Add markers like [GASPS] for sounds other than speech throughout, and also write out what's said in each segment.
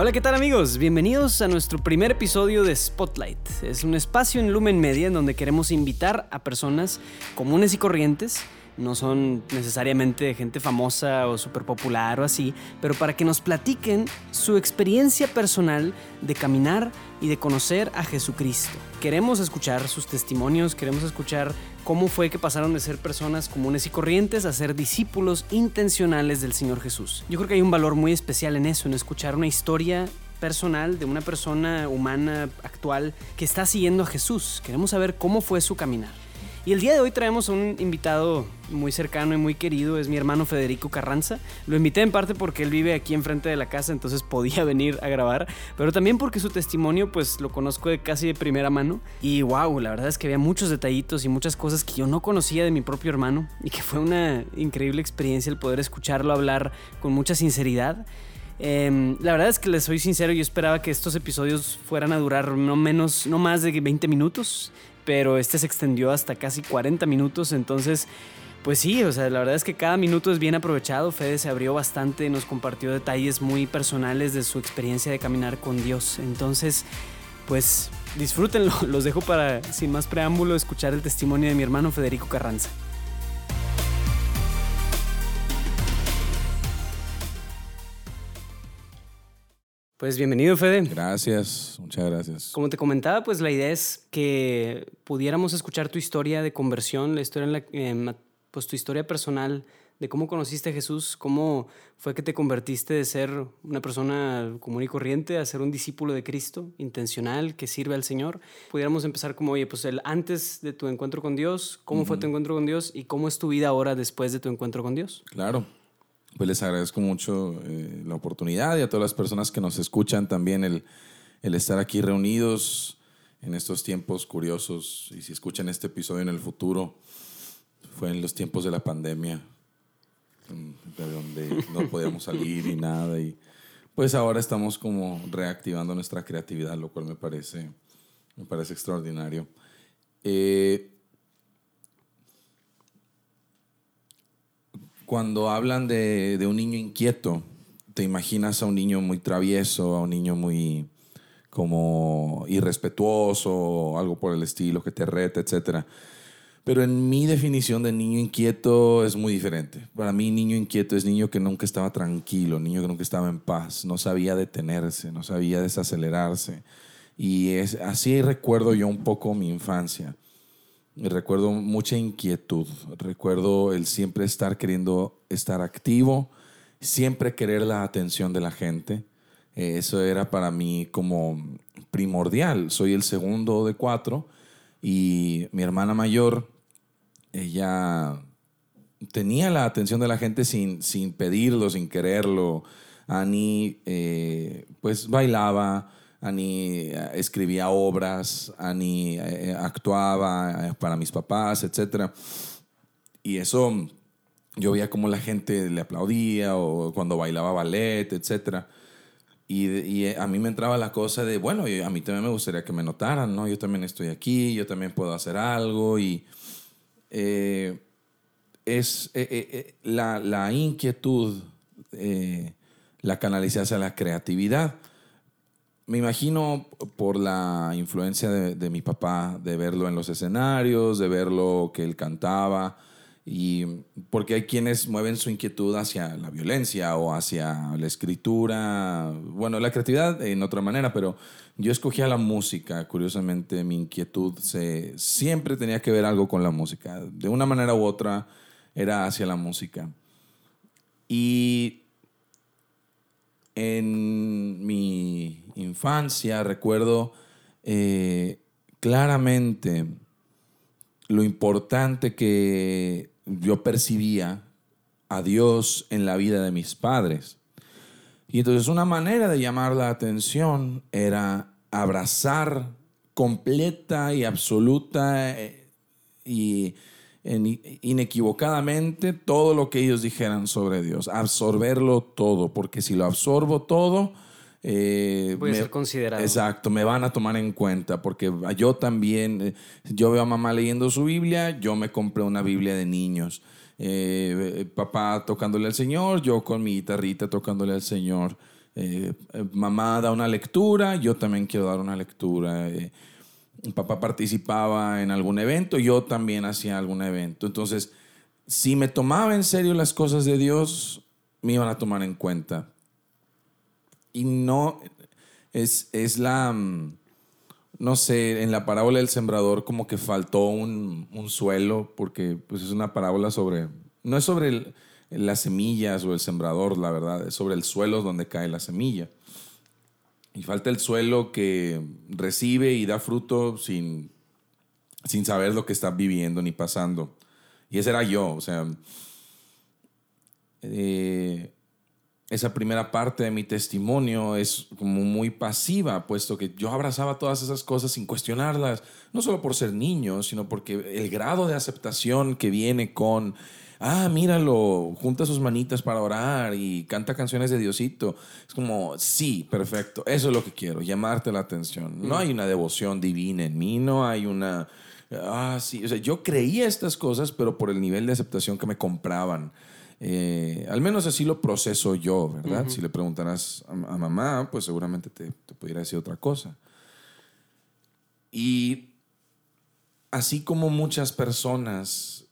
Hola, ¿qué tal amigos? Bienvenidos a nuestro primer episodio de Spotlight. Es un espacio en Lumen Media en donde queremos invitar a personas comunes y corrientes no son necesariamente gente famosa o súper popular o así, pero para que nos platiquen su experiencia personal de caminar y de conocer a Jesucristo. Queremos escuchar sus testimonios, queremos escuchar cómo fue que pasaron de ser personas comunes y corrientes a ser discípulos intencionales del Señor Jesús. Yo creo que hay un valor muy especial en eso, en escuchar una historia personal de una persona humana actual que está siguiendo a Jesús. Queremos saber cómo fue su caminar. Y el día de hoy traemos un invitado muy cercano y muy querido, es mi hermano Federico Carranza. Lo invité en parte porque él vive aquí enfrente de la casa, entonces podía [LAUGHS] venir a grabar, pero también porque su testimonio pues lo conozco de casi de primera mano. Y wow, la verdad es que había muchos detallitos y muchas cosas que yo no conocía de mi propio hermano y que fue una increíble experiencia el poder escucharlo hablar con mucha sinceridad. Em, la verdad es que les soy sincero, yo esperaba que estos episodios fueran a durar no menos, no más de 20 minutos pero este se extendió hasta casi 40 minutos, entonces... Pues sí, o sea, la verdad es que cada minuto es bien aprovechado. Fede se abrió bastante, nos compartió detalles muy personales de su experiencia de caminar con Dios. Entonces, pues disfrútenlo. [LAUGHS] Los dejo para, sin más preámbulo, escuchar el testimonio de mi hermano Federico Carranza. Pues bienvenido, Fede. Gracias, muchas gracias. Como te comentaba, pues la idea es que pudiéramos escuchar tu historia de conversión, la historia en la, pues tu historia personal de cómo conociste a Jesús, cómo fue que te convertiste de ser una persona común y corriente a ser un discípulo de Cristo, intencional, que sirve al Señor. Pudiéramos empezar como, oye, pues el antes de tu encuentro con Dios, cómo fue tu encuentro con Dios y cómo es tu vida ahora después de tu encuentro con Dios. Claro pues les agradezco mucho eh, la oportunidad y a todas las personas que nos escuchan también el, el, estar aquí reunidos en estos tiempos curiosos. Y si escuchan este episodio en el futuro, fue en los tiempos de la pandemia, de donde no podíamos salir ni nada. Y pues ahora estamos como reactivando nuestra creatividad, lo cual me parece, me parece extraordinario. Eh, cuando hablan de, un niño inquieto, te imaginas a un niño muy travieso, a un niño muy como irrespetuoso, algo por el estilo, que te reta, etc. Pero en mi definición de niño inquieto es muy diferente. Para mí niño inquieto es niño que nunca estaba tranquilo, niño que nunca estaba en paz, no sabía detenerse, no sabía desacelerarse. Y es, así recuerdo yo un poco mi infancia recuerdo mucha inquietud, recuerdo el siempre estar queriendo estar activo, siempre querer la atención de la gente. Eh, eso era para mí como primordial. Soy el segundo de cuatro y mi hermana mayor, ella tenía la atención de la gente sin, sin pedirlo, sin quererlo. Annie eh, pues bailaba, Ani eh, escribía obras, Ani eh, actuaba eh, para mis papás, etc. Y eso, yo veía cómo la gente le aplaudía o cuando bailaba ballet, etc. Y, a mí me entraba la cosa de, bueno, a mí también me gustaría que me notaran, ¿no? Yo también estoy aquí, yo también puedo hacer algo y es la, la, inquietud, la canalicé hacia la creatividad me imagino por la influencia de, mi papá, de verlo en los escenarios, de verlo que él cantaba, y porque hay quienes mueven su inquietud hacia la violencia o hacia la escritura, bueno, la creatividad en otra manera, pero yo escogía la música, curiosamente mi inquietud se, siempre tenía que ver algo con la música, de una manera u otra era hacia la música. Y en mi infancia recuerdo eh, claramente lo importante que yo percibía a Dios en la vida de mis padres. Y entonces una manera de llamar la atención era abrazar completa y absoluta eh, y inequivocadamente todo lo que ellos dijeran sobre Dios, absorberlo todo, porque si lo absorbo todo, eh, Voy a ser considerado. Exacto, me van a tomar en cuenta, porque yo también, eh, yo veo a mamá leyendo su Biblia, yo me compré una Biblia de niños. Eh, papá tocándole al Señor, yo con mi guitarrita tocándole al Señor. eh, mamá da una lectura, yo también quiero dar una lectura. Eh, papá participaba en algún evento, yo también hacía algún evento. Entonces, si me tomaba en serio las cosas de Dios, me iban a tomar en cuenta. Y no, es, es la, mm, no sé, en la parábola del sembrador como que faltó un, un suelo, porque pues es una parábola sobre, no es sobre las semillas o el sembrador, la verdad, es sobre el suelo donde cae la semilla. Y falta el suelo que recibe y da fruto sin, sin saber lo que está viviendo ni pasando. Y ese era yo, o sea, eh, esa primera parte de mi testimonio es como muy pasiva, puesto que yo abrazaba todas esas cosas sin cuestionarlas, no solo por ser niño, sino porque el grado de aceptación que viene con ah, míralo, junta sus manitas para orar y canta canciones de Diosito. Es como, sí, perfecto, eso es lo que quiero, llamarte la atención. No hay una devoción divina en mí, no hay una... Ah, sí, o sea, yo creía estas cosas, pero por el nivel de aceptación que me compraban. Eh, al menos así lo proceso yo, ¿verdad? Si le preguntarás a, a, mamá, pues seguramente te, te pudiera decir otra cosa. Y así como muchas personas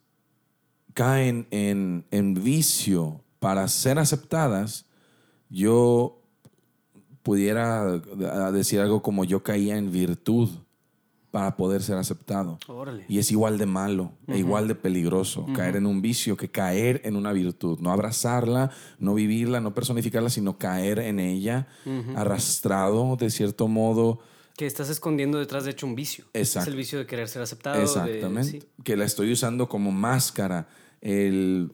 caen en, en vicio para ser aceptadas, yo pudiera decir algo como yo caía en virtud para poder ser aceptado. Órale. Y es igual de malo, e igual de peligroso caer en un vicio que caer en una virtud. No abrazarla, no vivirla, no personificarla, sino caer en ella, arrastrado de cierto modo. Que estás escondiendo detrás de hecho un vicio. Exacto. Es el vicio de querer ser aceptado. de- Exactamente. sí. Que la estoy usando como máscara. El,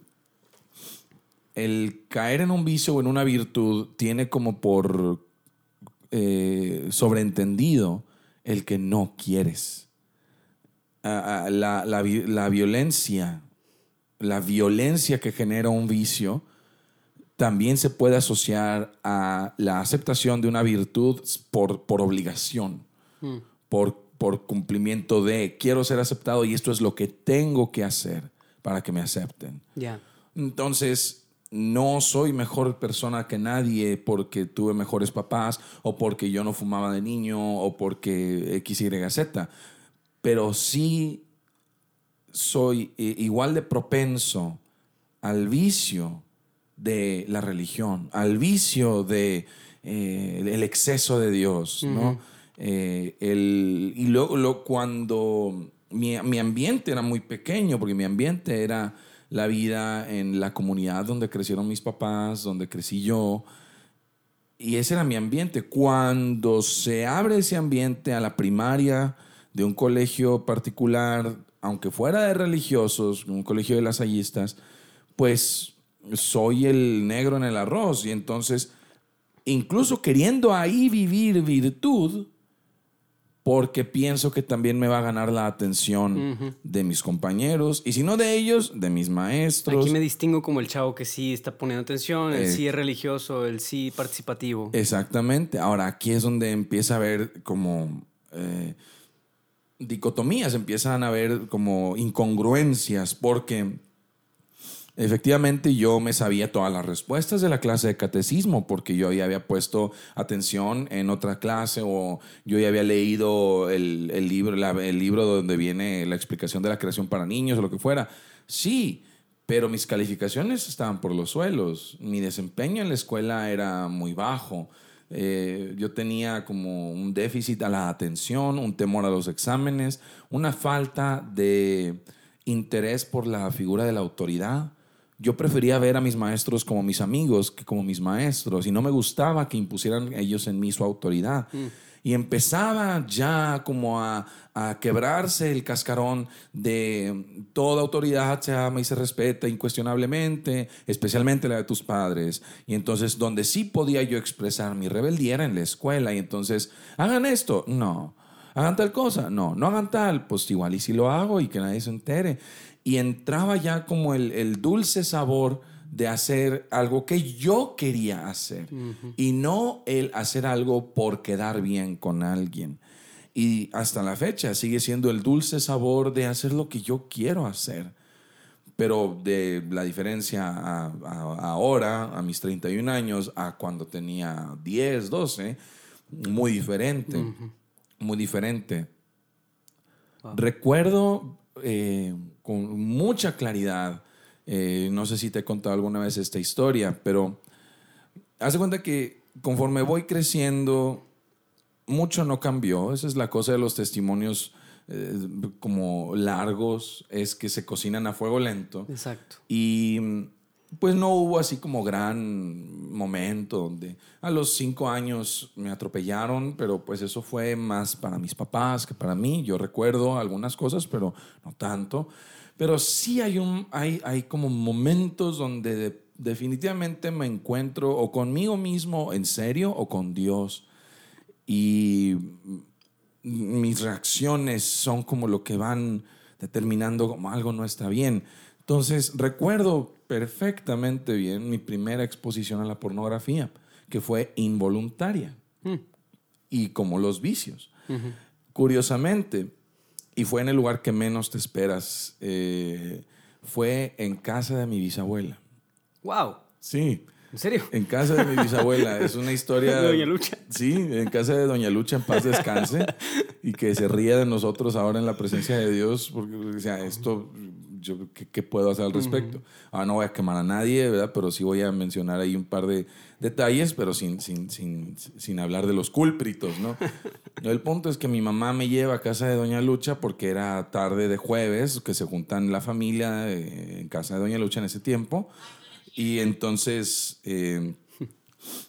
el caer en un vicio o en una virtud tiene como por eh, sobreentendido el que no quieres. Ah, ah, la, la la violencia, la violencia que genera un vicio, también se puede asociar a la aceptación de una virtud por, por obligación Mm. por, por cumplimiento de quiero ser aceptado y esto es lo que tengo que hacer para que me acepten. Ya. Entonces, no soy mejor persona que nadie porque tuve mejores papás o porque yo no fumaba de niño o porque X, Y, Z. Pero sí soy igual de propenso al vicio de la religión, al vicio de eh, el exceso de Dios, ¿no? Eh, el, y luego lo, cuando mi, mi ambiente era muy pequeño, porque mi ambiente era la vida en la comunidad donde crecieron mis papás, donde crecí yo, y ese era mi ambiente. Cuando se abre ese ambiente a la primaria de un colegio particular, aunque fuera de religiosos, un colegio de lasallistas, pues soy el negro en el arroz. Y entonces, incluso queriendo ahí vivir virtud, porque pienso que también me va a ganar la atención de mis compañeros, y si no de ellos, de mis maestros. Aquí me distingo como el chavo que sí está poniendo atención, el Eh. sí es religioso, el sí participativo. Exactamente. Ahora, aquí es donde empieza a haber como eh, dicotomías, empiezan a haber como incongruencias, porque efectivamente yo me sabía todas las respuestas de la clase de catecismo, porque yo ya había puesto atención en otra clase o yo ya había leído el, el libro, la- el libro donde viene la explicación de la creación para niños o lo que fuera. Sí, pero mis calificaciones estaban por los suelos. Mi desempeño en la escuela era muy bajo. Eh, yo tenía como un déficit a la atención, un temor a los exámenes, una falta de interés por la figura de la autoridad. Yo prefería ver a mis maestros como mis amigos que como mis maestros y no me gustaba que impusieran ellos en mí su autoridad. Y empezaba ya como a, a quebrarse el cascarón de toda autoridad se ama y se respeta incuestionablemente, especialmente la de tus padres. Y entonces donde sí podía yo expresar mi rebeldía era en la escuela. Y entonces, hagan esto, no. Hagan tal cosa, no. No hagan tal, pues igual y si lo hago y que nadie se entere. Y entraba ya como el, el dulce sabor de hacer algo que yo quería hacer y no el hacer algo por quedar bien con alguien. Y hasta la fecha sigue siendo el dulce sabor de hacer lo que yo quiero hacer. pero de la diferencia a, a- ahora, a mis 31 años, a cuando tenía 10, 12, muy diferente, muy diferente. Recuerdo eh, con mucha claridad, eh, no sé si te he contado alguna vez esta historia, pero haz de cuenta que conforme voy creciendo, mucho no cambió. Esa es la cosa de los testimonios eh, como largos, es que se cocinan a fuego lento. Exacto. Y pues no hubo así como gran momento donde a los cinco años me atropellaron, pero pues eso fue más para mis papás que para mí. Yo recuerdo algunas cosas, pero no tanto. Pero sí hay, un, hay, hay como momentos donde de- definitivamente me encuentro o conmigo mismo en serio o con Dios. Y mis reacciones son como lo que van determinando como algo no está bien. Entonces, recuerdo perfectamente bien mi primera exposición a la pornografía, que fue involuntaria, y como los vicios. Curiosamente, y fue en el lugar que menos te esperas, eh, fue en casa de mi bisabuela. Wow. Sí, ¿En serio? en casa de mi bisabuela. [LAUGHS] Es una historia. De Doña Lucha. Sí, en casa de Doña Lucha, en paz descanse. y que se ría de nosotros ahora en la presencia de Dios, porque o sea, esto, yo, ¿qué, qué puedo hacer al respecto? Ahora no voy a quemar a nadie, ¿verdad? Pero sí voy a mencionar ahí un par de detalles, pero sin, sin, sin, sin hablar de los cúlpritos, ¿no? [LAUGHS] El punto es que mi mamá me lleva a casa de Doña Lucha porque era tarde de jueves, que se juntan la familia eh, en casa de Doña Lucha en ese tiempo. Y entonces eh,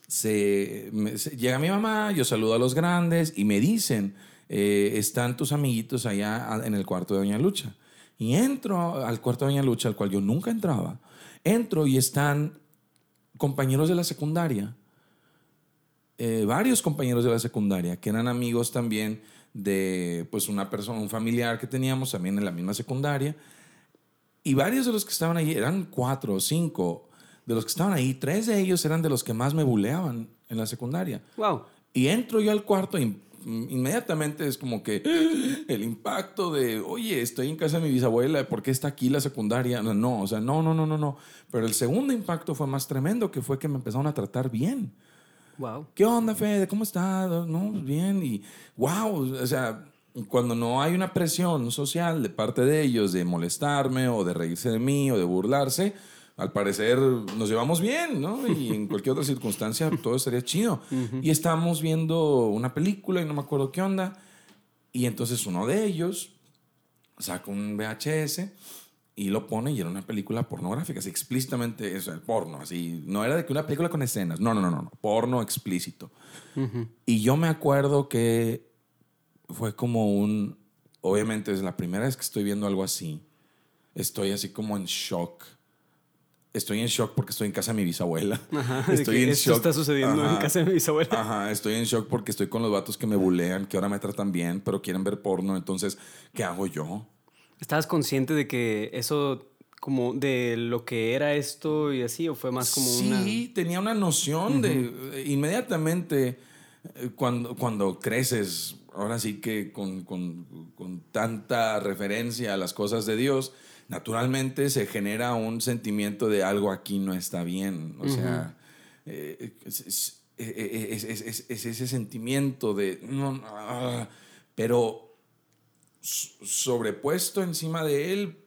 se, me- se- llega mi mamá, yo saludo a los grandes y me dicen, eh, están tus amiguitos allá en el cuarto de Doña Lucha. Y entro al cuarto de Doña Lucha, al cual yo nunca entraba. Entro y están compañeros de la secundaria, eh, varios compañeros de la secundaria, que eran amigos también de pues una persona, un familiar que teníamos también en la misma secundaria. Y varios de los que estaban ahí, eran cuatro o cinco, de los que estaban ahí, tres de ellos eran de los que más me buleaban en la secundaria. Wow. Y entro yo al cuarto y inmediatamente es como que [GASPS] el impacto de, oye, estoy en casa de mi bisabuela, ¿por qué está aquí la secundaria? No, no, o sea, no, no, no, no, no. Pero el segundo impacto fue más tremendo, que fue que me empezaron a tratar bien. Wow. ¿Qué onda, Fede? ¿Cómo estás? No, bien. Y wow, o sea, cuando no hay una presión social de parte de ellos de molestarme o de reírse de mí o de burlarse, al parecer nos llevamos bien, ¿no? Y en [LAUGHS] cualquier otra circunstancia todo estaría chido. Y estábamos viendo una película y no me acuerdo qué onda. Y entonces uno de ellos saca un VHS y lo pone y era una película pornográfica, así explícitamente, o sea, porno, así. No era de que una película con escenas, no, no, no, no, no, porno explícito. Y yo me acuerdo que fue como un, obviamente es la primera vez que estoy viendo algo así, estoy así como en shock. Estoy en shock porque estoy en casa de mi bisabuela. [LAUGHS] Ajá, [LAUGHS] estoy en esto shock. está sucediendo en casa de mi bisabuela. Ajá, estoy en shock porque estoy con los vatos que me bulean, que ahora me tratan bien, pero quieren ver porno. Entonces, ¿qué hago yo? ¿Estabas consciente de que eso, como de lo que era esto y así, o fue más como sí, una. tenía una noción de eh, inmediatamente eh, cuando, cuando creces, ahora sí que con, con- con tanta referencia a las cosas de Dios, naturalmente se genera un sentimiento de algo aquí no está bien. O sea, eh, es, es- es- es- es- es ese sentimiento de... no, no, ah, pero sobrepuesto encima de él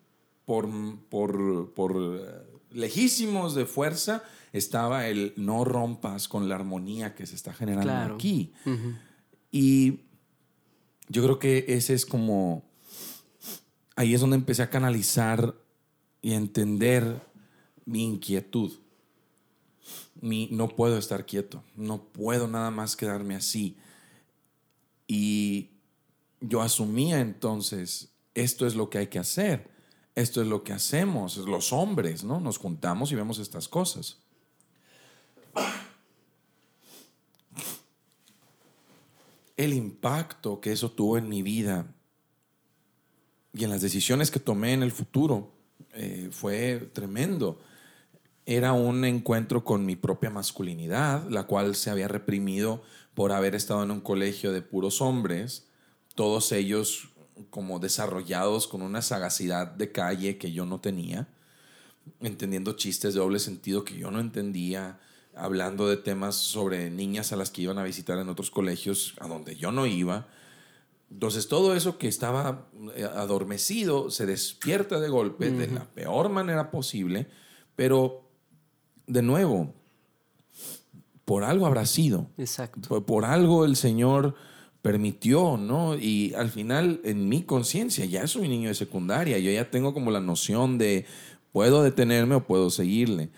por, por, por eh, lejísimos de fuerza estaba el no rompas con la armonía que se está generando Claro. aquí. Y yo creo que ese es como, ahí es donde empecé a canalizar y a entender mi inquietud. Mi, no puedo estar quieto, no puedo nada más quedarme así. Y yo asumía entonces, esto es lo que hay que hacer, esto es lo que hacemos, los hombres, ¿no? Nos juntamos y vemos estas cosas. El impacto que eso tuvo en mi vida y en las decisiones que tomé en el futuro eh, fue tremendo. Era un encuentro con mi propia masculinidad, la cual se había reprimido por haber estado en un colegio de puros hombres, todos ellos como desarrollados con una sagacidad de calle que yo no tenía. entendiendo chistes de doble sentido que yo no entendía, hablando de temas sobre niñas a las que iban a visitar en otros colegios a donde yo no iba. Entonces todo eso que estaba eh, adormecido se despierta de golpe de la peor manera posible, pero de nuevo, por algo habrá sido. Exacto. Por, algo el Señor permitió, ¿no? Y al final, en mi conciencia, ya soy niño de secundaria, yo ya tengo como la noción de puedo detenerme o puedo seguirle.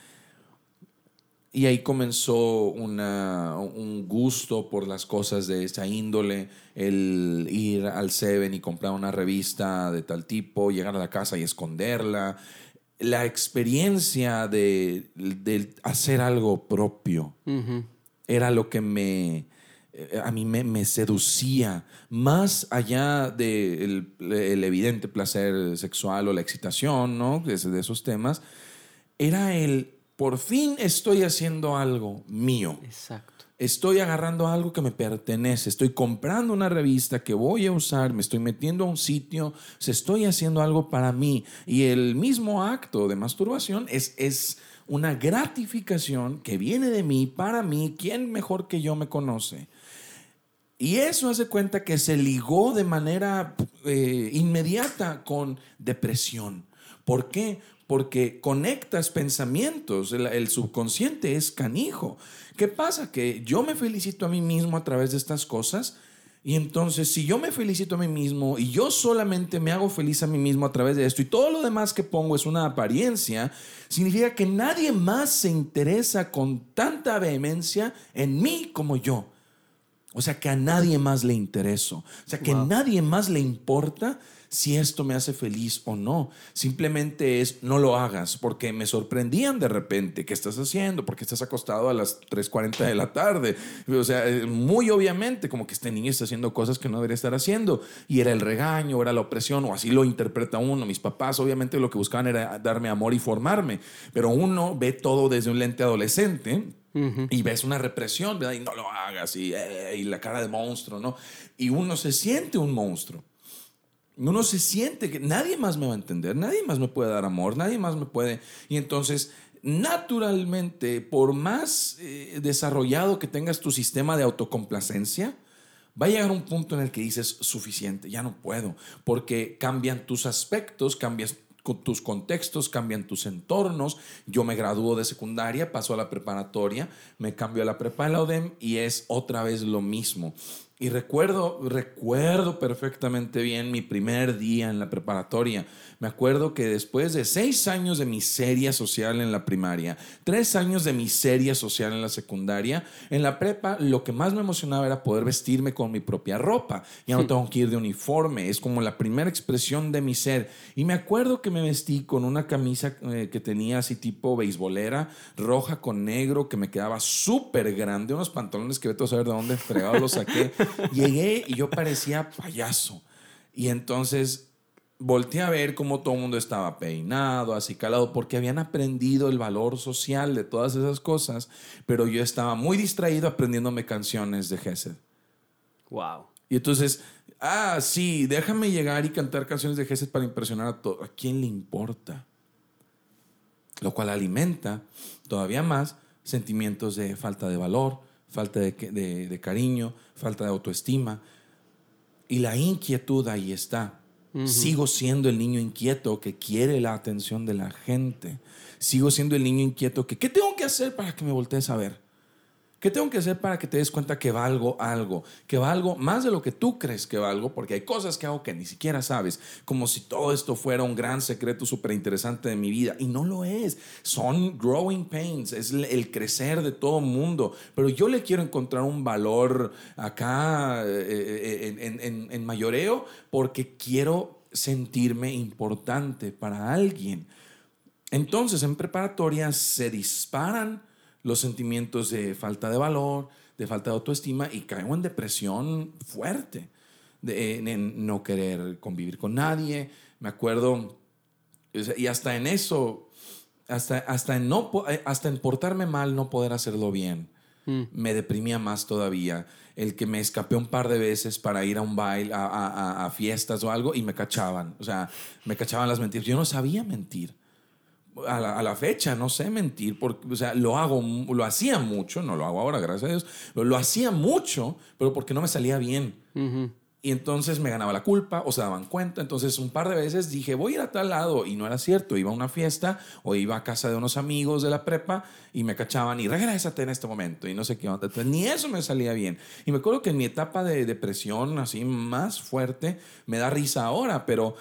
Y ahí comenzó una, un gusto por las cosas de esa índole, el ir al Seven y comprar una revista de tal tipo, llegar a la casa y esconderla, la experiencia de, hacer algo propio era lo que me, eh, a mí me, seducía, más allá del de el evidente placer sexual o la excitación, ¿no? De, de esos temas, era el, por fin estoy haciendo algo mío. Exacto estoy agarrando algo que me pertenece, estoy comprando una revista que voy a usar, me estoy metiendo a un sitio, se estoy haciendo algo para mí. Y el mismo acto de masturbación es, es una gratificación que viene de mí, para mí, ¿quién mejor que yo me conoce? Y eso hace cuenta que se ligó de manera eh, inmediata con depresión. ¿Por qué? Porque conectas pensamientos, el subconsciente es canijo. ¿Qué pasa? Que yo me felicito a mí mismo a través de estas cosas. Y entonces, si yo me felicito a mí mismo y yo solamente me hago feliz a mí mismo a través de esto y todo lo demás que pongo es una apariencia, significa que nadie más se interesa con tanta vehemencia en mí como yo. O sea, que a nadie más le intereso. O sea, que a nadie más le importa si esto me hace feliz o no. Simplemente es no lo hagas porque me sorprendían de repente. ¿Qué estás haciendo? Porque estás acostado a las 3.40 de la tarde? O sea, eh, muy obviamente como que este niño está haciendo cosas que no debería estar haciendo. Y era el regaño, era la opresión o así lo interpreta uno. Mis papás obviamente lo que buscaban era darme amor y formarme. Pero uno ve todo desde un lente adolescente y ves una represión, ¿verdad? Y no lo hagas, y, eh, y, la cara de monstruo, ¿no? Y uno se siente un monstruo uno se siente que nadie más me va a entender, nadie más me puede dar amor, nadie más me puede... Y entonces, naturalmente, por más eh, desarrollado que tengas tu sistema de autocomplacencia, va a llegar un punto en el que dices, suficiente, ya no puedo, porque cambian tus aspectos, cambias tus contextos, cambian tus entornos. Yo me gradúo de secundaria, paso a la preparatoria, me cambio a la prepa de la ODEM y es otra vez lo mismo. Y recuerdo, recuerdo perfectamente bien mi primer día en la preparatoria. Me acuerdo que después de seis años de miseria social en la primaria, tres años de miseria social en la secundaria, en la prepa lo que más me emocionaba era poder vestirme con mi propia ropa. Ya no tengo que ir de uniforme, es como la primera expresión de mi ser. Y me acuerdo que me vestí con una camisa eh, que tenía así tipo beisbolera, roja con negro, que me quedaba súper grande, unos pantalones que vete a saber de dónde fregado los saqué. [LAUGHS] Llegué y yo parecía payaso. Y entonces volteé a ver cómo todo el mundo estaba peinado, así calado, porque habían aprendido el valor social de todas esas cosas, pero yo estaba muy distraído aprendiéndome canciones de Gesed. Wow. Y entonces, ah, sí, déjame llegar y cantar canciones de Gesed para impresionar a todo. ¿A quién le importa? Lo cual alimenta todavía más sentimientos de falta de valor, falta de, de cariño, falta de autoestima. Y la inquietud ahí está. Sigo siendo el niño inquieto que quiere la atención de la gente. Sigo siendo el niño inquieto que, ¿qué tengo que hacer para que me voltees a ver? ¿Qué tengo que hacer para que te des cuenta que valgo algo? Que valgo más de lo que tú crees que valgo, porque hay cosas que hago que ni siquiera sabes, como si todo esto fuera un gran secreto súper interesante de mi vida. Y no lo es. Son growing pains, es el crecer de todo mundo. Pero yo le quiero encontrar un valor acá eh, eh, en, en, en mayoreo porque quiero sentirme importante para alguien. Entonces, en preparatoria se disparan los sentimientos de falta de valor, de falta de autoestima y caigo en depresión fuerte, de, en, no querer convivir con nadie. Me acuerdo, y hasta en eso, hasta, hasta, en, no, eh, hasta en portarme mal, no poder hacerlo bien, mm. me deprimía más todavía. El que me escapé un par de veces para ir a un baile, a, a fiestas o algo y me cachaban. O sea, me cachaban las mentiras. Yo no sabía mentir a la, fecha, no sé mentir, porque, o sea, lo hago, lo hacía mucho, no lo hago ahora, gracias a Dios, lo, hacía mucho, pero porque no me salía bien. Ujú. Y entonces me ganaba la culpa o se daban cuenta. Entonces un par de veces dije, voy a ir a tal lado. Y no era cierto. Iba a una fiesta o iba a casa de unos amigos de la prepa y me cachaban y regrésate en este momento. Y no sé qué onda. Entonces, ni eso me salía bien. Y me acuerdo que en mi etapa de depresión así más fuerte, me da risa ahora, pero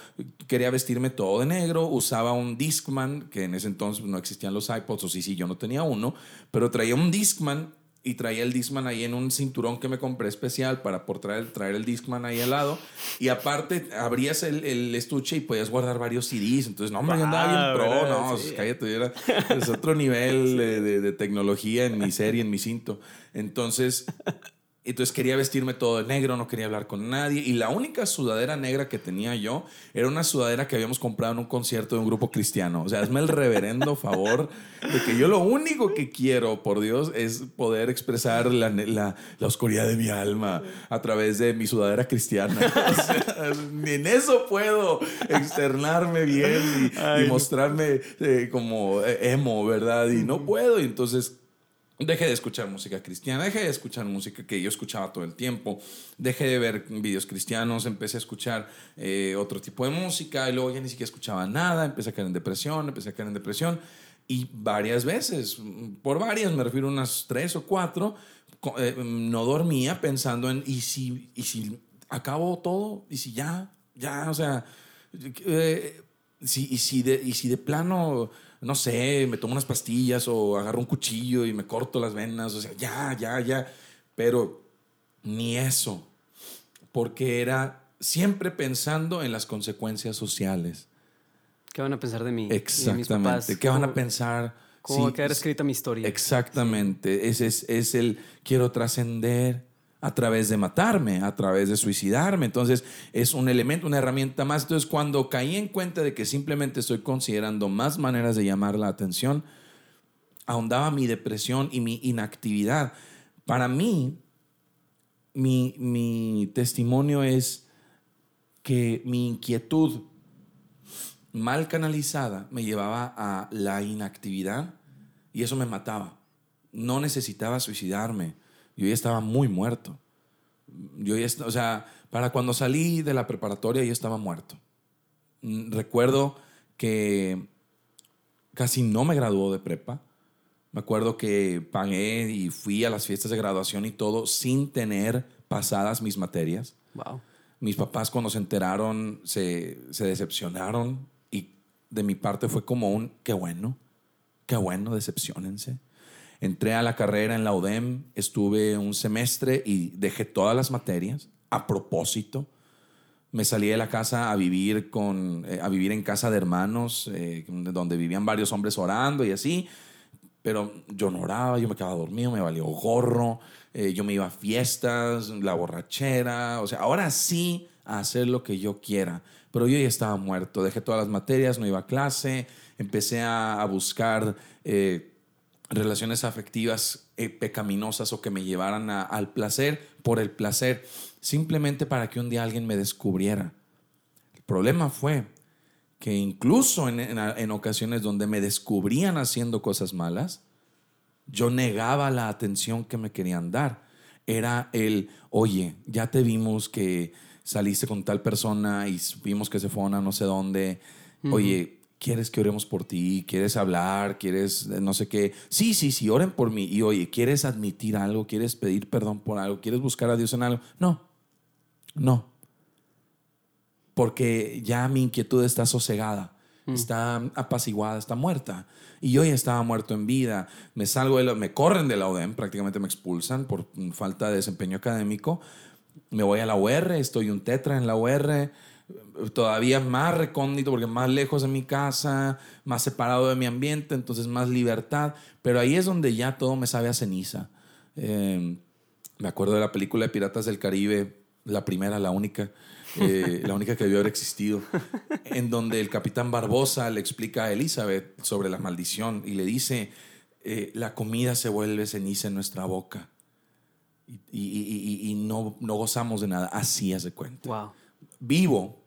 quería vestirme todo de negro. Usaba un Discman, que en ese entonces no existían los iPods, o sí, sí, yo no tenía uno, pero traía un Discman y traía el Discman ahí en un cinturón que me compré especial para por traer, traer el Discman ahí al lado. Y aparte, abrías el, el estuche y podías guardar varios CDs. Entonces, no, hombre, yo andaba bien Ah, pro, ¿verdad? no, Sí. cállate, era, es otro nivel de, de- de tecnología en mi serie, en mi cinto. Entonces, entonces quería vestirme todo de negro, no quería hablar con nadie. Y la única sudadera negra que tenía yo era una sudadera que habíamos comprado en un concierto de un grupo cristiano. O sea, hazme el reverendo favor de que yo lo único que quiero, por Dios, es poder expresar la, la- la oscuridad de mi alma a través de mi sudadera cristiana. [LAUGHS] O sea, ni en eso puedo externarme bien y, y mostrarme eh, como eh, emo, ¿verdad? Y no puedo. Y entonces Dejé de escuchar música cristiana, dejé de escuchar música que yo escuchaba todo el tiempo, dejé de ver videos cristianos, empecé a escuchar eh, otro tipo de música y luego ya ni siquiera escuchaba nada, empecé a caer en depresión, empecé a caer en depresión y varias veces, por varias, me refiero a unas tres o cuatro, eh, no dormía pensando en, ¿y si, y si acabo todo? ¿Y si ya? Ya, o sea, eh, si, si de, y si de plano, no sé, me tomo unas pastillas o agarro un cuchillo y me corto las venas, o sea, ya, ya, ya. Pero ni eso, porque era siempre pensando en las consecuencias sociales. ¿Qué van a pensar de mí? y de mis Exactamente. papás? ¿Qué van a ¿Cómo- pensar? ¿Cómo va Sí, a quedar escrita mi historia? Exactamente. Ese es, es el quiero trascender a través de matarme, a través de suicidarme. Entonces es un elemento, una herramienta más. Entonces cuando caí en cuenta de que simplemente estoy considerando más maneras de llamar la atención, ahondaba mi depresión y mi inactividad. Para mí, mi, mi testimonio es que mi inquietud mal canalizada me llevaba a la inactividad y eso me mataba. No necesitaba suicidarme. Yo ya estaba muy muerto. Yo ya, o sea, para cuando salí de la preparatoria ya estaba muerto. Mm, Recuerdo que casi no me graduó de prepa. Me acuerdo que pagué y fui a las fiestas de graduación y todo sin tener pasadas mis materias. Wow. Mis papás cuando se enteraron se, se decepcionaron y de mi parte fue como un, qué bueno, qué bueno, decepcionense. Entré a la carrera en la UDEM, estuve un semestre y dejé todas las materias a propósito. Me salí de la casa a vivir, con, eh, a vivir en casa de hermanos, eh, donde vivían varios hombres orando y así. Pero yo no oraba, yo me quedaba dormido, me valió gorro, eh, yo me iba a fiestas, la borrachera, o sea, ahora sí a hacer lo que yo quiera. Pero yo ya estaba muerto, dejé todas las materias, no iba a clase, empecé a, buscar relaciones afectivas eh, pecaminosas o que me llevaran a- al placer por el placer, simplemente para que un día alguien me descubriera. El problema fue que incluso en, en- en ocasiones donde me descubrían haciendo cosas malas, yo negaba la atención que me querían dar. Era el, oye, ya te vimos que saliste con tal persona y vimos que se fueron a no sé dónde. Oye, ¿quieres que oremos por ti? ¿Quieres hablar? ¿Quieres eh, no sé qué? Sí, sí, sí, oren por mí. Y oye, ¿quieres admitir algo? ¿Quieres pedir perdón por algo? ¿Quieres buscar a Dios en algo? No, no porque ya mi inquietud está sosegada, está apaciguada, está muerta. Y yo ya estaba muerto en vida. Me salgo de la- me corren de la UDEM, prácticamente me expulsan por mm, falta de desempeño académico. Me voy a la UR, estoy un tetra en la UR, todavía más recóndito porque más lejos de mi casa, más separado de mi ambiente, entonces más libertad. Pero ahí es donde ya todo me sabe a ceniza. Eh, me acuerdo de la película de Piratas del Caribe, la primera, la única, eh, la única que debió haber existido, en donde el capitán Barbosa le explica a Elizabeth sobre la maldición y le dice, eh, la comida se vuelve ceniza en nuestra boca y no, no gozamos de nada. Así hace cuenta Wow. Vivo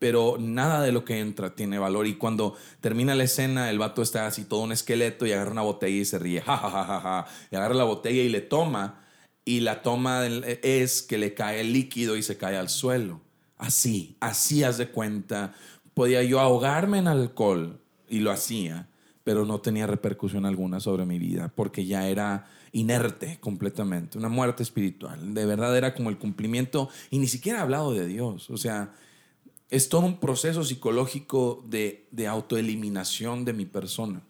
pero nada de lo que entra tiene valor. Y cuando termina la escena, el vato está así todo un esqueleto y agarra una botella y se ríe, ja, ja, ja, ja. Y agarra la botella y le toma. Y la toma es que le cae el líquido y se cae al suelo. Así, así haz de cuenta. Podía yo ahogarme en alcohol y lo hacía, pero no tenía repercusión alguna sobre mi vida porque ya era inerte completamente, una muerte espiritual. De verdad era como el cumplimiento y ni siquiera hablado de Dios. O sea, es todo un proceso psicológico de, de autoeliminación de mi persona.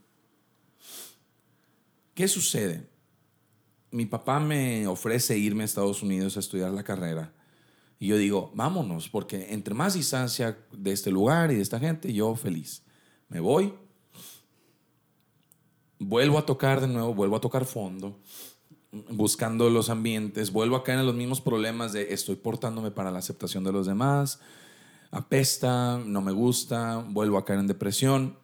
¿Qué sucede? Mi papá me ofrece irme a Estados Unidos a estudiar la carrera. Y yo digo, vámonos, porque entre más distancia de este lugar y de esta gente, yo feliz. Me voy, vuelvo a tocar de nuevo, vuelvo a tocar fondo, buscando los ambientes, vuelvo a caer en los mismos problemas de estoy portándome para la aceptación de los demás, apesta, no me gusta, vuelvo a caer en depresión.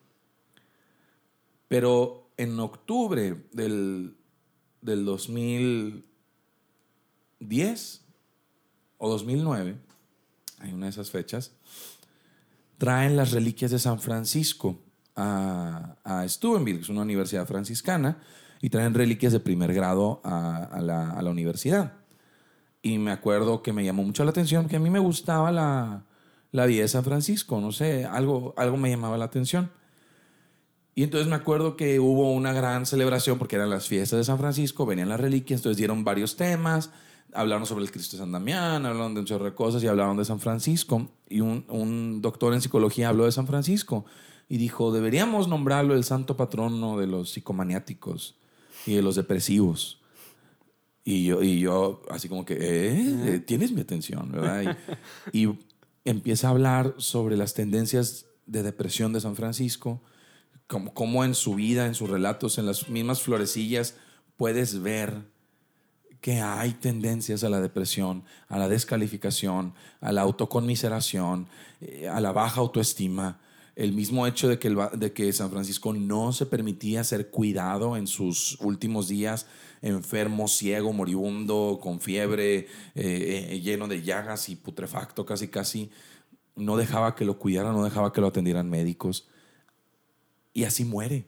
Pero en octubre del, del 2010 o 2009, hay una de esas fechas, traen las reliquias de San Francisco a, a Steubenville, que es una universidad franciscana, y traen reliquias de primer grado a, a, la, a la universidad. Y me acuerdo que me llamó mucho la atención que a mí me gustaba la, la vida de San Francisco, no sé, algo, algo me llamaba la atención. Y entonces me acuerdo que hubo una gran celebración porque eran las fiestas de San Francisco, venían las reliquias, entonces dieron varios temas, hablaron sobre el Cristo de San Damián, hablaron de un chorro de cosas y hablaron de San Francisco. Y un, un doctor en psicología habló de San Francisco y dijo, deberíamos nombrarlo el santo patrono de los psicomaniáticos y de los depresivos. Y yo, y yo así como que, ¿eh? Tienes mi atención, ¿verdad? Y, y empieza a hablar sobre las tendencias de depresión de San Francisco, como, como en su vida, en sus relatos, en las mismas florecillas, puedes ver que hay tendencias a la depresión, a la descalificación, a la autoconmiseración, eh, a la baja autoestima. El mismo hecho de que, el, de que San Francisco no se permitía ser cuidado en sus últimos días, enfermo, ciego, moribundo, con fiebre, eh, eh, lleno de llagas y putrefacto casi casi, no dejaba que lo cuidaran, no dejaba que lo atendieran médicos. Y así muere.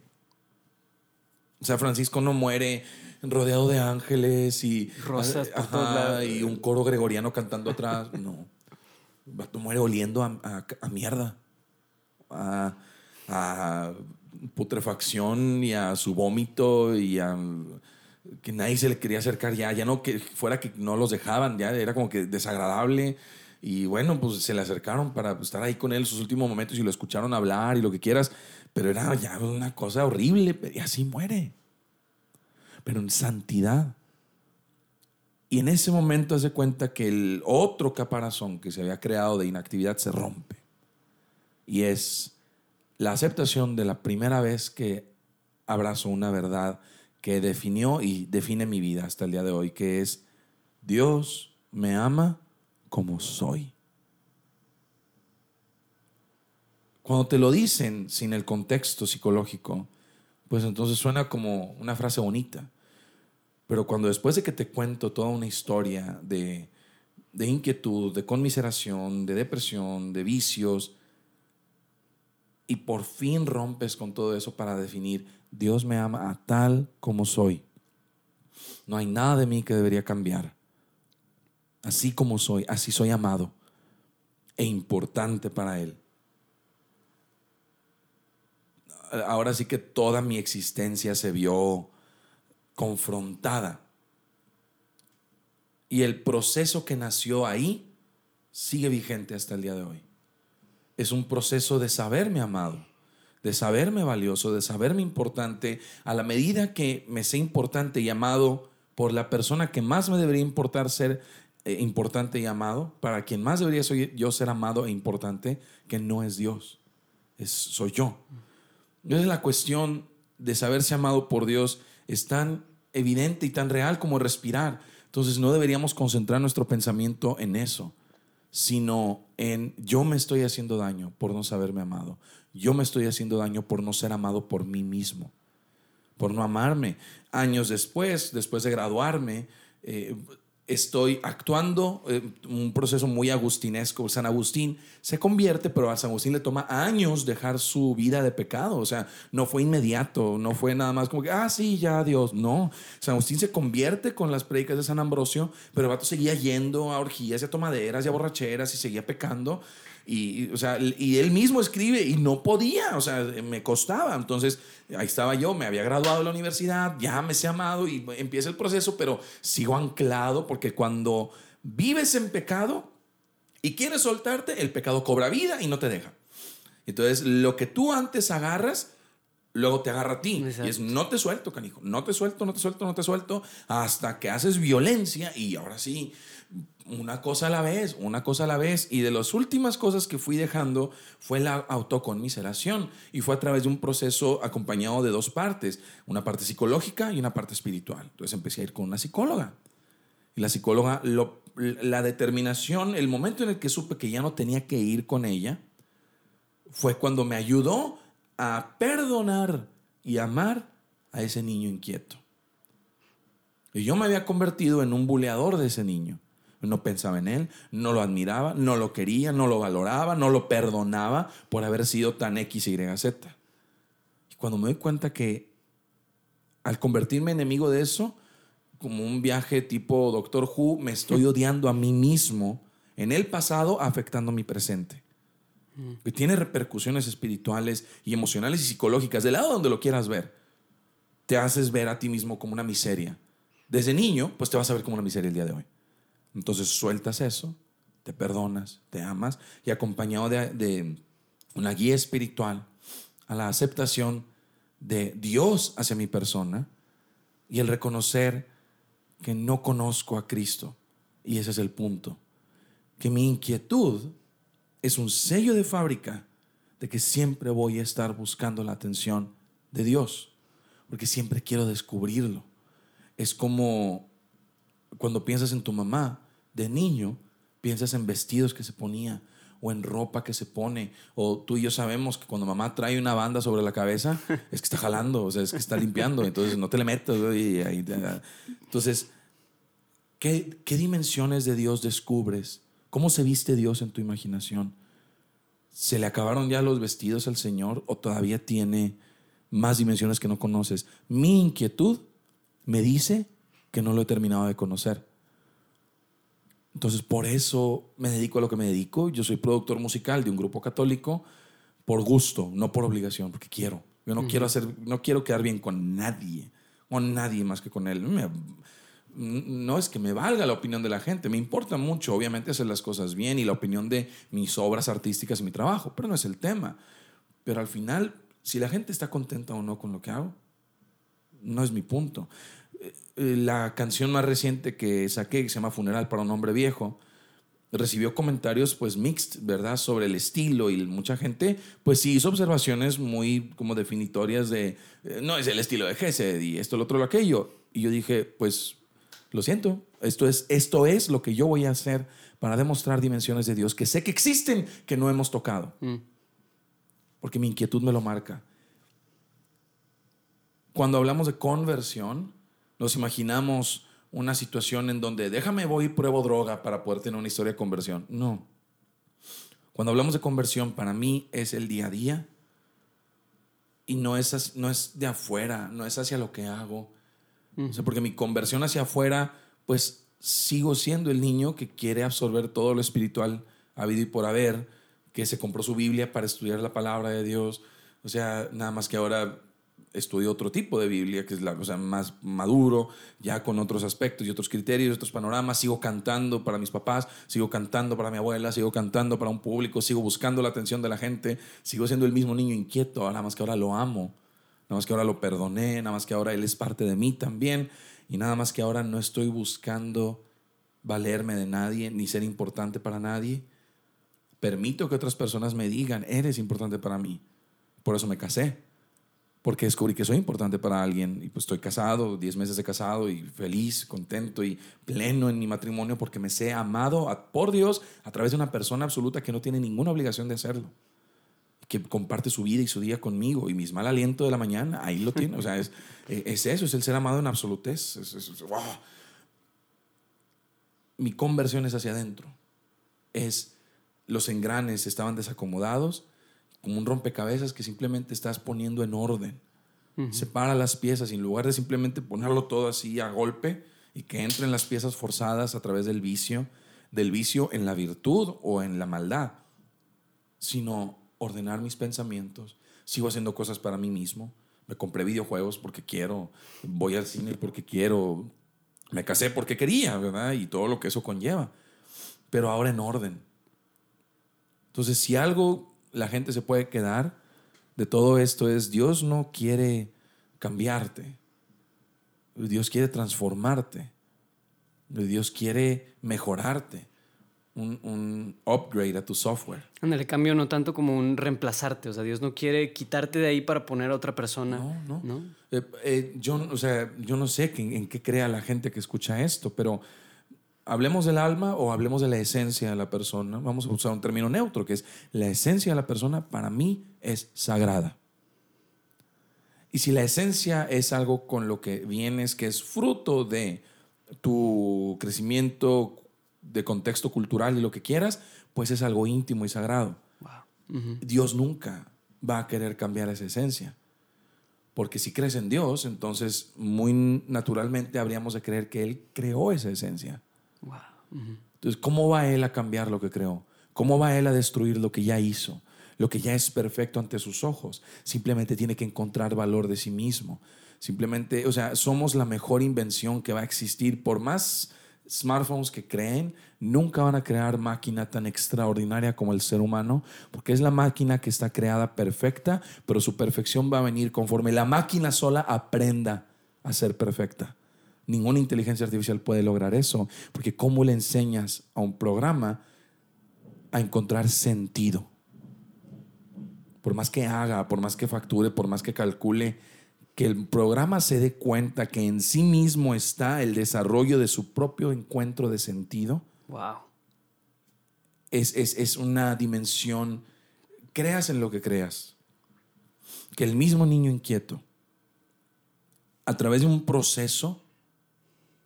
San Francisco no muere rodeado de ángeles y, Rosas por ajá, todos lados. y un coro gregoriano cantando atrás. No. Muere oliendo a, a- a mierda. A, a putrefacción y a su vómito y a que nadie se le quería acercar ya. Ya no que fuera que no los dejaban, ya era como que desagradable. Y bueno, pues se le acercaron para estar ahí con él sus últimos momentos y lo escucharon hablar y lo que quieras. Pero era ya una cosa horrible y así muere pero en santidad. Y en ese momento hace cuenta que el otro caparazón que se había creado de inactividad se rompe. Y es la aceptación de la primera vez que abrazo una verdad que definió y define mi vida hasta el día de hoy, que es Dios me ama como soy. Cuando te lo dicen sin el contexto psicológico, pues entonces suena como una frase bonita. Pero cuando después de que te cuento toda una historia de, de inquietud, de conmiseración, de depresión, de vicios, y por fin rompes con todo eso para definir, Dios me ama a tal como soy. No hay nada de mí que debería cambiar. Así como soy, así soy amado e importante para Él. Ahora sí que toda mi existencia se vio confrontada. Y el proceso que nació ahí sigue vigente hasta el día de hoy. Es un proceso de saberme amado, de saberme valioso, de saberme importante, a la medida que me sé importante y amado por la persona que más me debería importar ser eh, importante y amado, para quien más debería soy yo ser amado e importante, que no es Dios, soy yo. Entonces la cuestión de saberse amado por Dios es tan evidente y tan real como respirar. Entonces no deberíamos concentrar nuestro pensamiento en eso, sino en yo me estoy haciendo daño por no saberme amado. Yo me estoy haciendo daño por no ser amado por mí mismo, por no amarme. Años después, después de graduarme, eh, estoy actuando, eh, un proceso muy agustinesco. San Agustín se convierte, pero a San Agustín le toma años dejar su vida de pecado. O sea, no fue inmediato, no fue nada más como que, ah, sí, ya Dios. No, San Agustín se convierte con las predicas de San Ambrosio, pero el vato seguía yendo a orgías a tomaderas a borracheras y seguía pecando. Y, o sea, y él mismo escribe y no podía, o sea, me costaba. Entonces, ahí estaba yo, me había graduado de la universidad, ya me he amado y empieza el proceso, pero sigo anclado porque cuando vives en pecado y quieres soltarte, el pecado cobra vida y no te deja. Entonces, lo que tú antes agarras, luego te agarra a ti. Y es, no te suelto, canijo, no te suelto, no te suelto, no te suelto, hasta que haces violencia y ahora sí, una cosa a la vez, una cosa a la vez. Y de las últimas cosas que fui dejando fue la autoconmiseración. Y fue a través de un proceso acompañado de dos partes, una parte psicológica y una parte espiritual. Entonces empecé a ir con una psicóloga. Y la psicóloga, la determinación, el momento en el que supe que ya no tenía que ir con ella, fue cuando me ayudó a perdonar y amar a ese niño inquieto. Y yo me había convertido en un buleador de ese niño no pensaba en él, no lo admiraba, no lo quería, no lo valoraba, no lo perdonaba por haber sido tan X, Y, Z. Y cuando me doy cuenta que al convertirme en enemigo de eso, como un viaje tipo Doctor Who, me estoy odiando a mí mismo en el pasado, afectando mi presente. Mm. Que tiene repercusiones espirituales y emocionales y psicológicas, del lado donde lo quieras ver. Te haces ver a ti mismo como una miseria. Desde niño, pues te vas a ver como una miseria el día de hoy. Entonces sueltas eso, te perdonas, te amas y acompañado de, una guía espiritual a la aceptación de Dios hacia mi persona y el reconocer que no conozco a Cristo. Y ese es el punto. Que mi inquietud es un sello de fábrica de que siempre voy a estar buscando la atención de Dios, porque siempre quiero descubrirlo. Es como cuando piensas en tu mamá, de niño, piensas en vestidos que se ponía o en ropa que se pone. O tú y yo sabemos que cuando mamá trae una banda sobre la cabeza, [LAUGHS] es que está jalando, o sea, es que está limpiando. Entonces no te le metas. entonces, ¿qué, ¿qué dimensiones de Dios descubres? ¿Cómo se viste Dios en tu imaginación? ¿Se le acabaron ya los vestidos al Señor o todavía tiene más dimensiones que no conoces? Mi inquietud me dice que no lo he terminado de conocer. Entonces, por eso me dedico a lo que me dedico. Yo soy productor musical de un grupo católico por gusto, no por obligación, porque quiero. Yo no quiero hacer, no quiero quedar bien con nadie, con nadie más que con él. no es que me valga la opinión de la gente, me importa mucho, obviamente, hacer las cosas bien y la opinión de mis obras artísticas y mi trabajo, pero no es el tema. Pero al final, si la gente está contenta o no con lo que hago, no es mi punto. Eh, la canción más reciente que saqué, que se llama Funeral para un hombre viejo, recibió comentarios pues mixed, ¿verdad? Sobre el estilo y mucha gente pues sí hizo observaciones muy como definitorias de, eh, no es el estilo de Gesed y esto, lo otro, lo aquello. Y yo dije, pues lo siento, esto es, esto es lo que yo voy a hacer para demostrar dimensiones de Dios que sé que existen, que no hemos tocado. Mm. Porque mi inquietud me lo marca. Cuando hablamos de conversión, nos imaginamos una situación en donde déjame voy y pruebo droga para poder tener una historia de conversión. No. Cuando hablamos de conversión, para mí es el día a día y no es, no es de afuera, no es hacia lo que hago. o sea, porque mi conversión hacia afuera, pues sigo siendo el niño que quiere absorber todo lo espiritual habido y por haber, que se compró su Biblia para estudiar la palabra de Dios. O sea, nada más que ahora estudio otro tipo de Biblia, que es la cosa más maduro, ya con otros aspectos y otros criterios, otros panoramas. Sigo cantando para mis papás, sigo cantando para mi abuela, sigo cantando para un público, sigo buscando la atención de la gente, sigo siendo el mismo niño inquieto, nada más que ahora lo amo, nada más que ahora lo perdoné, nada más que ahora él es parte de mí también, y nada más que ahora no estoy buscando valerme de nadie ni ser importante para nadie. Permito que otras personas me digan, eres importante para mí. Por eso me casé porque descubrí que soy importante para alguien y pues estoy casado, 10 meses de casado y feliz, contento y pleno en mi matrimonio porque me sé amado por Dios a través de una persona absoluta que no tiene ninguna obligación de hacerlo, que comparte su vida y su día conmigo y mis mal aliento de la mañana, ahí lo tiene, o sea, es, es eso, es el ser amado en absolutez. mi conversión es hacia adentro. Es los engranes estaban desacomodados, como un rompecabezas que simplemente estás poniendo en orden. Separa las piezas y en lugar de simplemente ponerlo todo así a golpe y que entren las piezas forzadas a través del vicio, del vicio en la virtud o en la maldad, sino ordenar mis pensamientos. Sigo haciendo cosas para mí mismo. Me compré videojuegos porque quiero, voy al cine porque quiero, me casé porque quería, ¿verdad? Y todo lo que eso conlleva. Pero ahora en orden. Entonces, si algo la gente se puede quedar de todo esto es, Dios no quiere cambiarte. Dios quiere transformarte. Dios quiere mejorarte. Un, upgrade a tu software. el cambio no tanto como un reemplazarte. O sea, Dios no quiere quitarte de ahí para poner a otra persona. No, no. Eh, eh, yo, o sea, yo no sé en qué crea la gente que escucha esto, pero hablemos del alma o hablemos de la esencia de la persona. Vamos a usar un término neutro, que es la esencia de la persona para mí es sagrada. Y si la esencia es algo con lo que vienes, que es fruto de tu crecimiento de contexto cultural y lo que quieras, pues es algo íntimo y sagrado. Dios nunca va a querer cambiar esa esencia. Porque si crees en Dios, entonces muy naturalmente habríamos de creer que Él creó esa esencia. Entonces, ¿cómo va Él a cambiar lo que creó? ¿Cómo va Él a destruir lo que ya hizo? Lo que ya es perfecto ante sus ojos. Simplemente tiene que encontrar valor de sí mismo. Simplemente, o sea, somos la mejor invención que va a existir. Por más smartphones que creen, nunca van a crear máquina tan extraordinaria como el ser humano, porque es la máquina que está creada perfecta, pero su perfección va a venir conforme la máquina sola aprenda a ser perfecta. Ninguna inteligencia artificial puede lograr eso, porque ¿cómo le enseñas a un programa a encontrar sentido? Por más que haga, por más que facture, por más que calcule, que el programa se dé cuenta que en sí mismo está el desarrollo de su propio encuentro de sentido. Wow. Es, es, una dimensión, creas en lo que creas, que el mismo niño inquieto, a través de un proceso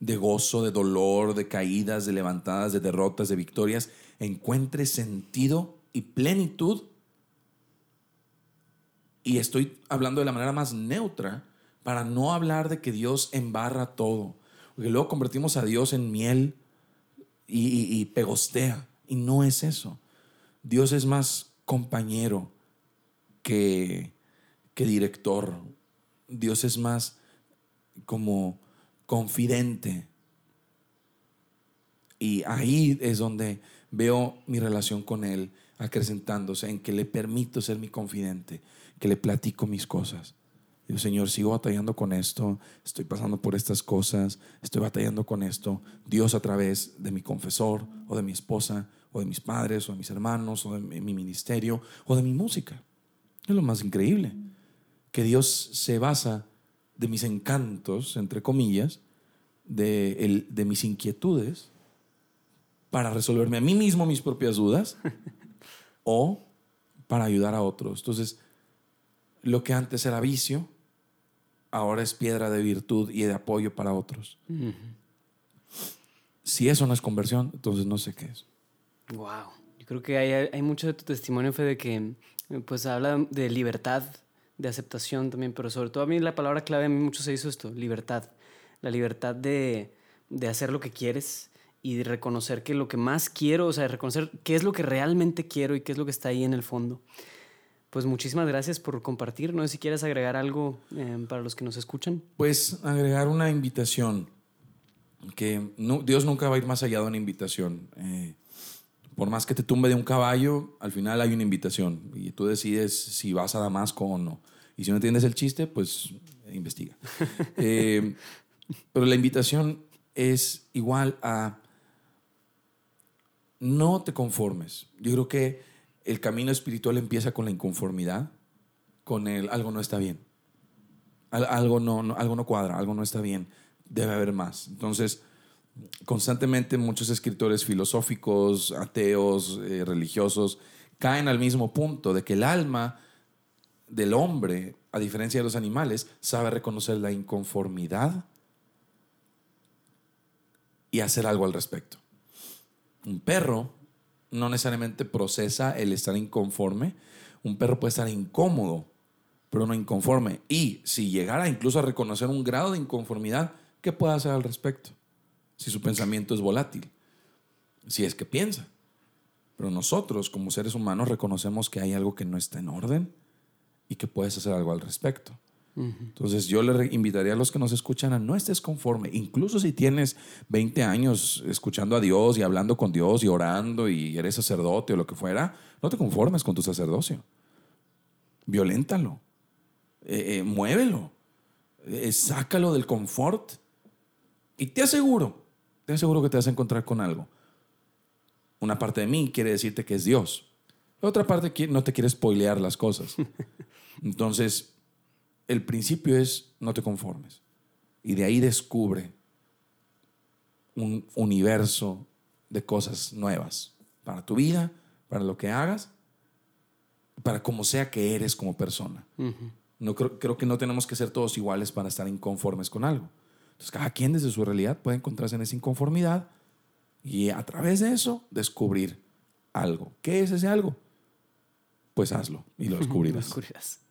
de gozo, de dolor, de caídas, de levantadas, de derrotas, de victorias, encuentre sentido y plenitud y estoy hablando de la manera más neutra para no hablar de que Dios embarra todo. Porque luego convertimos a Dios en miel y, pegostea. Y no es eso. Dios es más compañero que, que director. Dios es más como confidente. Y ahí es donde veo mi relación con Él acrecentándose, en que le permito ser mi confidente que le platico mis cosas. Digo, Señor, sigo batallando con esto, estoy pasando por estas cosas, estoy batallando con esto. Dios a través de mi confesor o de mi esposa o de mis padres o de mis hermanos o de mi ministerio o de mi música. Es lo más increíble, que Dios se basa de mis encantos, entre comillas, de, el, de mis inquietudes para resolverme a mí mismo mis propias dudas [LAUGHS] o para ayudar a otros. Entonces, lo que antes era vicio, ahora es piedra de virtud y de apoyo para otros. Si eso no es conversión, entonces no sé qué es. Wow. Yo creo que hay, hay mucho de tu testimonio, Fe, de que pues habla de libertad, de aceptación también, pero sobre todo a mí la palabra clave a mí mucho se hizo esto, libertad. La libertad de, de hacer lo que quieres y de reconocer que lo que más quiero, o sea, de reconocer qué es lo que realmente quiero y qué es lo que está ahí en el fondo pues muchísimas gracias por compartir. No sé si quieres agregar algo eh, para los que nos escuchan. Pues agregar una invitación, que Dios nunca va a ir más allá de una invitación. Eh, por más que te tumbe de un caballo, al final hay una invitación y tú decides si vas a Damasco o no. Y si no entiendes el chiste, pues investiga. [LAUGHS] Eh, pero la invitación es igual a no te conformes. Yo creo que el camino espiritual empieza con la inconformidad, con el algo no está bien, algo no, algo no cuadra, algo no está bien, debe haber más. Entonces, constantemente muchos escritores filosóficos, ateos, eh, religiosos, caen al mismo punto de que el alma del hombre, a diferencia de los animales, sabe reconocer la inconformidad y hacer algo al respecto. Un perro no necesariamente procesa el estar inconforme. Un perro puede estar incómodo, pero no inconforme. Y si llegara incluso a reconocer un grado de inconformidad, ¿qué puede hacer al respecto? Si su pensamiento es volátil, si es que piensa. Pero nosotros, como seres humanos, reconocemos que hay algo que no está en orden y que puedes hacer algo al respecto. Entonces yo le invitaría a los que nos escuchan a no estés conforme, incluso si tienes 20 años escuchando a Dios y hablando con Dios y orando y eres sacerdote o lo que fuera, no te conformes con tu sacerdocio. Violéntalo, eh, eh, muévelo, eh, sácalo del confort y te aseguro, te aseguro que te vas a encontrar con algo. Una parte de mí quiere decirte que es Dios. La otra parte no te quiere spoilear las cosas. [LAUGHS] Entonces, el principio es no te conformes. Y de ahí descubre un universo de cosas nuevas para tu vida, para lo que hagas, para como sea que eres como persona. no, creo, creo, que no tenemos que ser todos iguales para estar inconformes con algo. Entonces, cada quien desde su realidad puede encontrarse en esa inconformidad y a través de eso descubrir algo. ¿Qué es ese algo? Pues hazlo y lo [LAUGHS] descubrirás.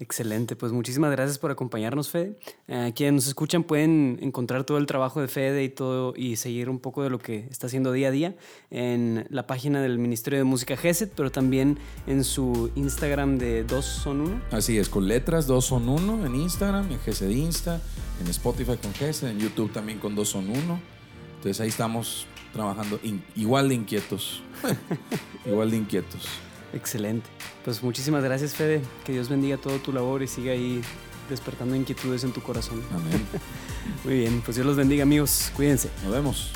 Excelente, pues muchísimas gracias por acompañarnos, Fede. Eh, quienes nos escuchan pueden encontrar todo el trabajo de Fede y todo y seguir un poco de lo que está haciendo día a día en la página del Ministerio de Música GESET, pero también en su Instagram de Dos Son Uno. Así es, con letras Dos Son Uno en Instagram, en GESET Insta, en Spotify con GESET, en YouTube también con Dos Son Uno. Entonces ahí estamos trabajando igual de inquietos, [LAUGHS] igual de inquietos. Excelente. Pues muchísimas gracias, Fede. Que Dios bendiga todo tu labor y siga ahí despertando inquietudes en tu corazón. Amén. [LAUGHS] Muy bien, pues Dios los bendiga, amigos. Cuídense. Nos vemos.